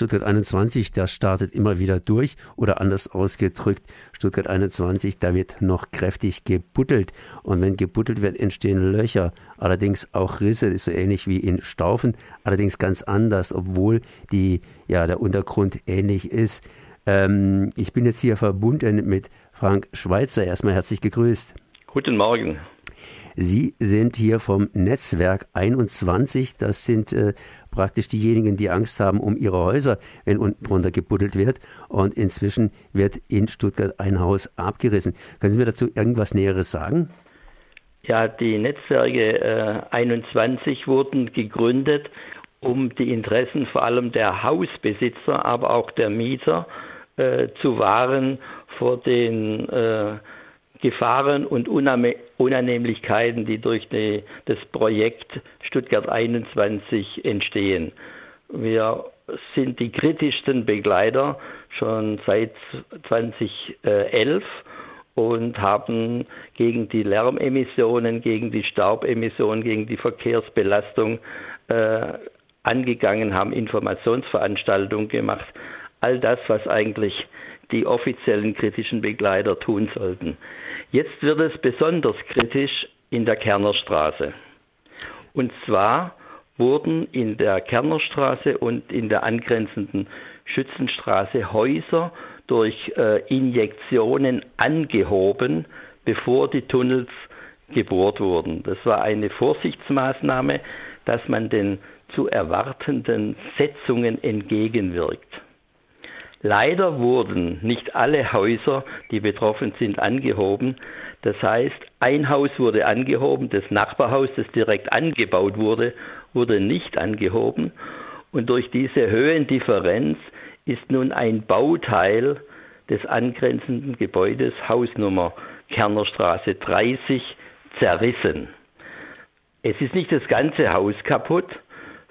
Stuttgart 21, der startet immer wieder durch oder anders ausgedrückt, Stuttgart 21, da wird noch kräftig gebuddelt und wenn gebuddelt wird, entstehen Löcher, allerdings auch Risse, ist so ähnlich wie in Staufen, allerdings ganz anders, obwohl die, ja, der Untergrund ähnlich ist. Ähm, ich bin jetzt hier verbunden mit Frank Schweitzer. Erstmal herzlich gegrüßt. Guten Morgen. Sie sind hier vom Netzwerk 21. Das sind äh, praktisch diejenigen, die Angst haben um ihre Häuser, wenn unten drunter gebuddelt wird. Und inzwischen wird in Stuttgart ein Haus abgerissen. Können Sie mir dazu irgendwas Näheres sagen? Ja, die Netzwerke äh, 21 wurden gegründet, um die Interessen vor allem der Hausbesitzer, aber auch der Mieter äh, zu wahren vor den äh, Gefahren und Unannehmlichkeiten, die durch die, das Projekt Stuttgart 21 entstehen. Wir sind die kritischsten Begleiter schon seit 2011 und haben gegen die Lärmemissionen, gegen die Staubemissionen, gegen die Verkehrsbelastung äh, angegangen, haben Informationsveranstaltungen gemacht. All das, was eigentlich die offiziellen kritischen Begleiter tun sollten. Jetzt wird es besonders kritisch in der Kernerstraße. Und zwar wurden in der Kernerstraße und in der angrenzenden Schützenstraße Häuser durch äh, Injektionen angehoben, bevor die Tunnels gebohrt wurden. Das war eine Vorsichtsmaßnahme, dass man den zu erwartenden Setzungen entgegenwirkt. Leider wurden nicht alle Häuser, die betroffen sind, angehoben. Das heißt, ein Haus wurde angehoben, das Nachbarhaus, das direkt angebaut wurde, wurde nicht angehoben. Und durch diese Höhendifferenz ist nun ein Bauteil des angrenzenden Gebäudes, Hausnummer Kernerstraße 30, zerrissen. Es ist nicht das ganze Haus kaputt,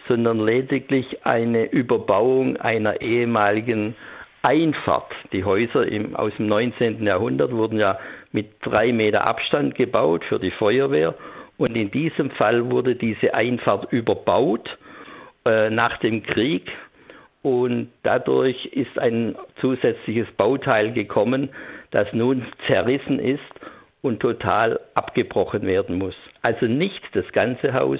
sondern lediglich eine Überbauung einer ehemaligen Einfahrt. Die Häuser im, aus dem 19. Jahrhundert wurden ja mit drei Meter Abstand gebaut für die Feuerwehr. Und in diesem Fall wurde diese Einfahrt überbaut äh, nach dem Krieg. Und dadurch ist ein zusätzliches Bauteil gekommen, das nun zerrissen ist und total abgebrochen werden muss. Also nicht das ganze Haus,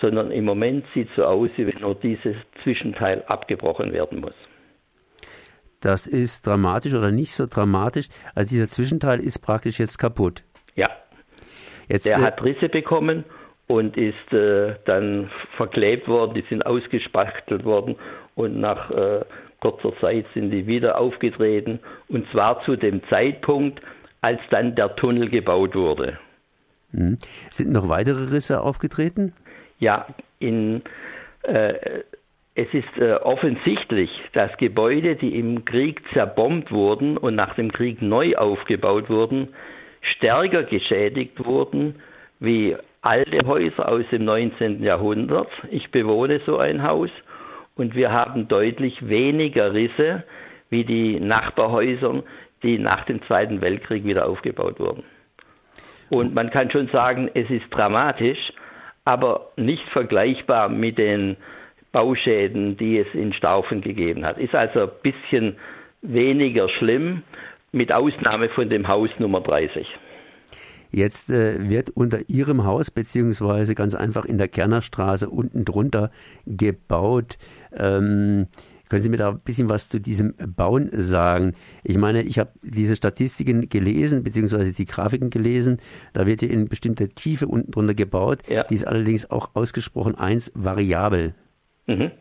sondern im Moment sieht es so aus, wie wenn nur dieses Zwischenteil abgebrochen werden muss. Das ist dramatisch oder nicht so dramatisch. Also dieser Zwischenteil ist praktisch jetzt kaputt. Ja. Jetzt, Der äh, hat Risse bekommen und ist äh, dann verklebt worden, die sind ausgespachtelt worden und nach äh, kurzer Zeit sind die wieder aufgetreten und zwar zu dem Zeitpunkt, als dann der Tunnel gebaut wurde. Hm. Sind noch weitere Risse aufgetreten? Ja, in äh, es ist äh, offensichtlich, dass Gebäude, die im Krieg zerbombt wurden und nach dem Krieg neu aufgebaut wurden, stärker geschädigt wurden wie alte Häuser aus dem 19. Jahrhundert. Ich bewohne so ein Haus und wir haben deutlich weniger Risse wie die Nachbarhäuser, die nach dem Zweiten Weltkrieg wieder aufgebaut wurden. Und man kann schon sagen, es ist dramatisch, aber nicht vergleichbar mit den Bauschäden, die es in Staufen gegeben hat. Ist also ein bisschen weniger schlimm, mit Ausnahme von dem Haus Nummer 30. Jetzt äh, wird unter Ihrem Haus, beziehungsweise ganz einfach in der Kernerstraße unten drunter gebaut. Ähm, können Sie mir da ein bisschen was zu diesem Bauen sagen? Ich meine, ich habe diese Statistiken gelesen, beziehungsweise die Grafiken gelesen. Da wird ja in bestimmter Tiefe unten drunter gebaut. Ja. Die ist allerdings auch ausgesprochen eins variabel. Mhm.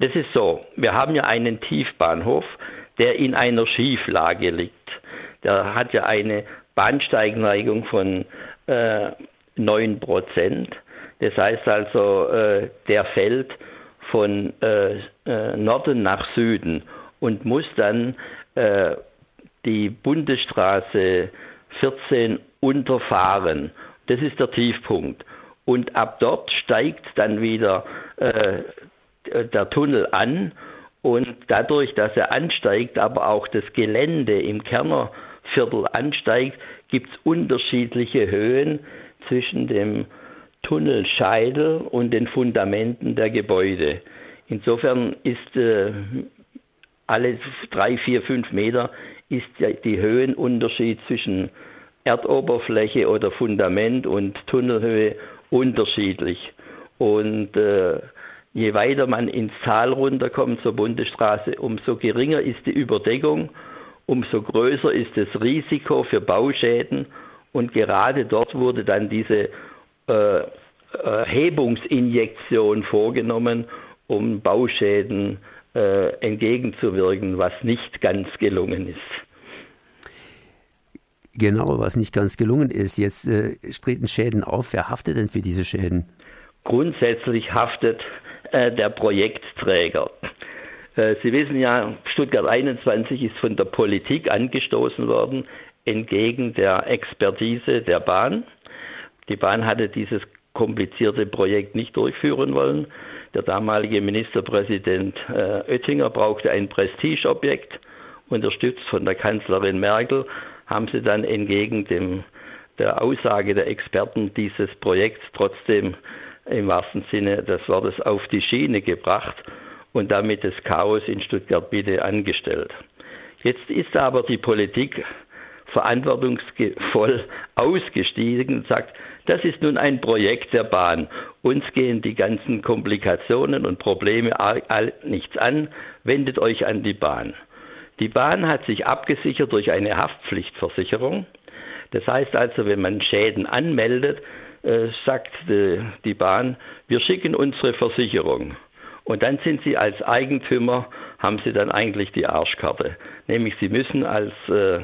Das ist so. Wir haben ja einen Tiefbahnhof, der in einer Schieflage liegt. Der hat ja eine Bahnsteigneigung von äh, 9%. Das heißt also, äh, der fällt von äh, äh, Norden nach Süden und muss dann äh, die Bundesstraße 14 unterfahren. Das ist der Tiefpunkt. Und ab dort steigt dann wieder äh, der Tunnel an und dadurch, dass er ansteigt, aber auch das Gelände im Kernerviertel ansteigt, gibt es unterschiedliche Höhen zwischen dem Tunnelscheitel und den Fundamenten der Gebäude. Insofern ist äh, alle drei, vier, fünf Meter ist die Höhenunterschied zwischen Erdoberfläche oder Fundament und Tunnelhöhe unterschiedlich. Und äh, je weiter man ins Tal runterkommt zur Bundesstraße, umso geringer ist die Überdeckung, umso größer ist das Risiko für Bauschäden. Und gerade dort wurde dann diese äh, Hebungsinjektion vorgenommen, um Bauschäden äh, entgegenzuwirken, was nicht ganz gelungen ist. Genau, was nicht ganz gelungen ist. Jetzt äh, treten Schäden auf. Wer haftet denn für diese Schäden? Grundsätzlich haftet äh, der Projektträger. Äh, Sie wissen ja, Stuttgart 21 ist von der Politik angestoßen worden, entgegen der Expertise der Bahn. Die Bahn hatte dieses komplizierte Projekt nicht durchführen wollen. Der damalige Ministerpräsident äh, Oettinger brauchte ein Prestigeobjekt. Unterstützt von der Kanzlerin Merkel haben sie dann entgegen dem, der Aussage der Experten dieses Projekt trotzdem im wahrsten Sinne des Wortes auf die Schiene gebracht und damit das Chaos in Stuttgart bitte angestellt. Jetzt ist aber die Politik verantwortungsvoll ausgestiegen und sagt, das ist nun ein Projekt der Bahn. Uns gehen die ganzen Komplikationen und Probleme nichts an. Wendet euch an die Bahn. Die Bahn hat sich abgesichert durch eine Haftpflichtversicherung. Das heißt also, wenn man Schäden anmeldet, äh, sagt die Bahn, wir schicken unsere Versicherung. Und dann sind Sie als Eigentümer, haben Sie dann eigentlich die Arschkarte. Nämlich Sie müssen als äh,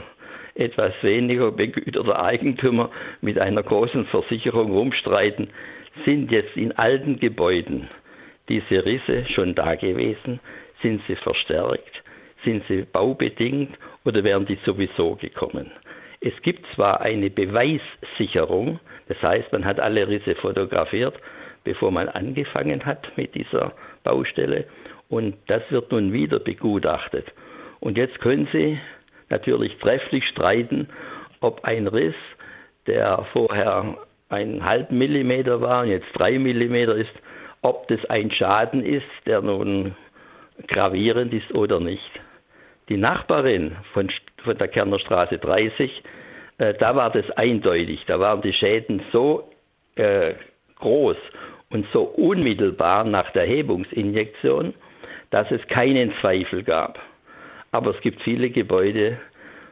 etwas weniger begüterter Eigentümer mit einer großen Versicherung rumstreiten, sind jetzt in alten Gebäuden diese Risse schon da gewesen? Sind sie verstärkt? Sind sie baubedingt oder wären die sowieso gekommen? Es gibt zwar eine Beweissicherung, das heißt, man hat alle Risse fotografiert, bevor man angefangen hat mit dieser Baustelle und das wird nun wieder begutachtet. Und jetzt können Sie natürlich trefflich streiten, ob ein Riss, der vorher einen halben Millimeter war und jetzt drei Millimeter ist, ob das ein Schaden ist, der nun gravierend ist oder nicht. Die Nachbarin von, von der Kerner Straße 30, äh, da war das eindeutig. Da waren die Schäden so äh, groß und so unmittelbar nach der Hebungsinjektion, dass es keinen Zweifel gab. Aber es gibt viele Gebäude,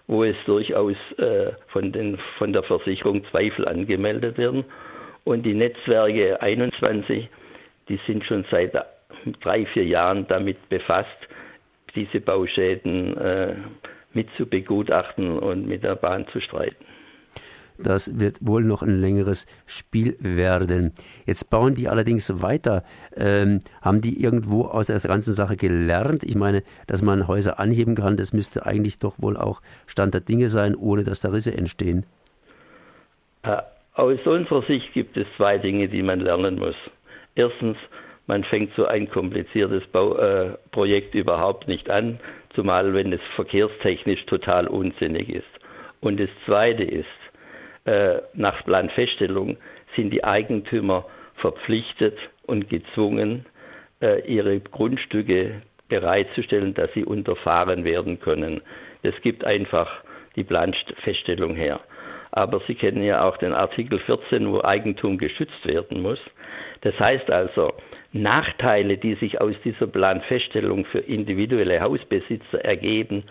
wo es durchaus äh, von, den, von der Versicherung Zweifel angemeldet werden. Und die Netzwerke 21, die sind schon seit drei, vier Jahren damit befasst, diese Bauschäden äh, mit zu begutachten und mit der Bahn zu streiten. Das wird wohl noch ein längeres Spiel werden. Jetzt bauen die allerdings weiter. Ähm, haben die irgendwo aus der ganzen Sache gelernt? Ich meine, dass man Häuser anheben kann, das müsste eigentlich doch wohl auch Stand der Dinge sein, ohne dass da Risse entstehen. Äh, aus unserer Sicht gibt es zwei Dinge, die man lernen muss. Erstens, man fängt so ein kompliziertes Bauprojekt äh, überhaupt nicht an, zumal wenn es verkehrstechnisch total unsinnig ist. Und das Zweite ist, äh, nach Planfeststellung sind die Eigentümer verpflichtet und gezwungen, äh, ihre Grundstücke bereitzustellen, dass sie unterfahren werden können. Das gibt einfach die Planfeststellung her. Aber Sie kennen ja auch den Artikel 14, wo Eigentum geschützt werden muss. Das heißt also, Nachteile, die sich aus dieser Planfeststellung für individuelle Hausbesitzer ergeben,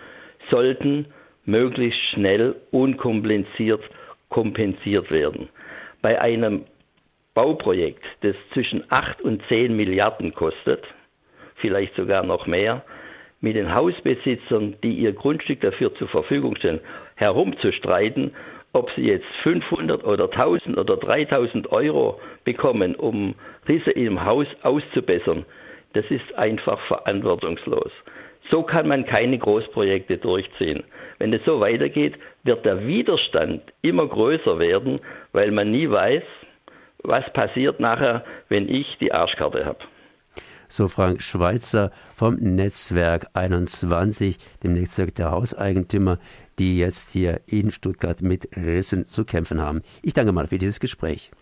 sollten möglichst schnell, unkompliziert kompensiert werden. Bei einem Bauprojekt, das zwischen 8 und 10 Milliarden kostet, vielleicht sogar noch mehr, mit den Hausbesitzern, die ihr Grundstück dafür zur Verfügung stellen, herumzustreiten, ob sie jetzt 500 oder 1000 oder 3000 Euro bekommen, um Risse im Haus auszubessern, das ist einfach verantwortungslos. So kann man keine Großprojekte durchziehen. Wenn es so weitergeht, wird der Widerstand immer größer werden, weil man nie weiß, was passiert nachher, wenn ich die Arschkarte habe. So Frank Schweitzer vom Netzwerk 21, dem Netzwerk der Hauseigentümer, die jetzt hier in Stuttgart mit Rissen zu kämpfen haben. Ich danke mal für dieses Gespräch.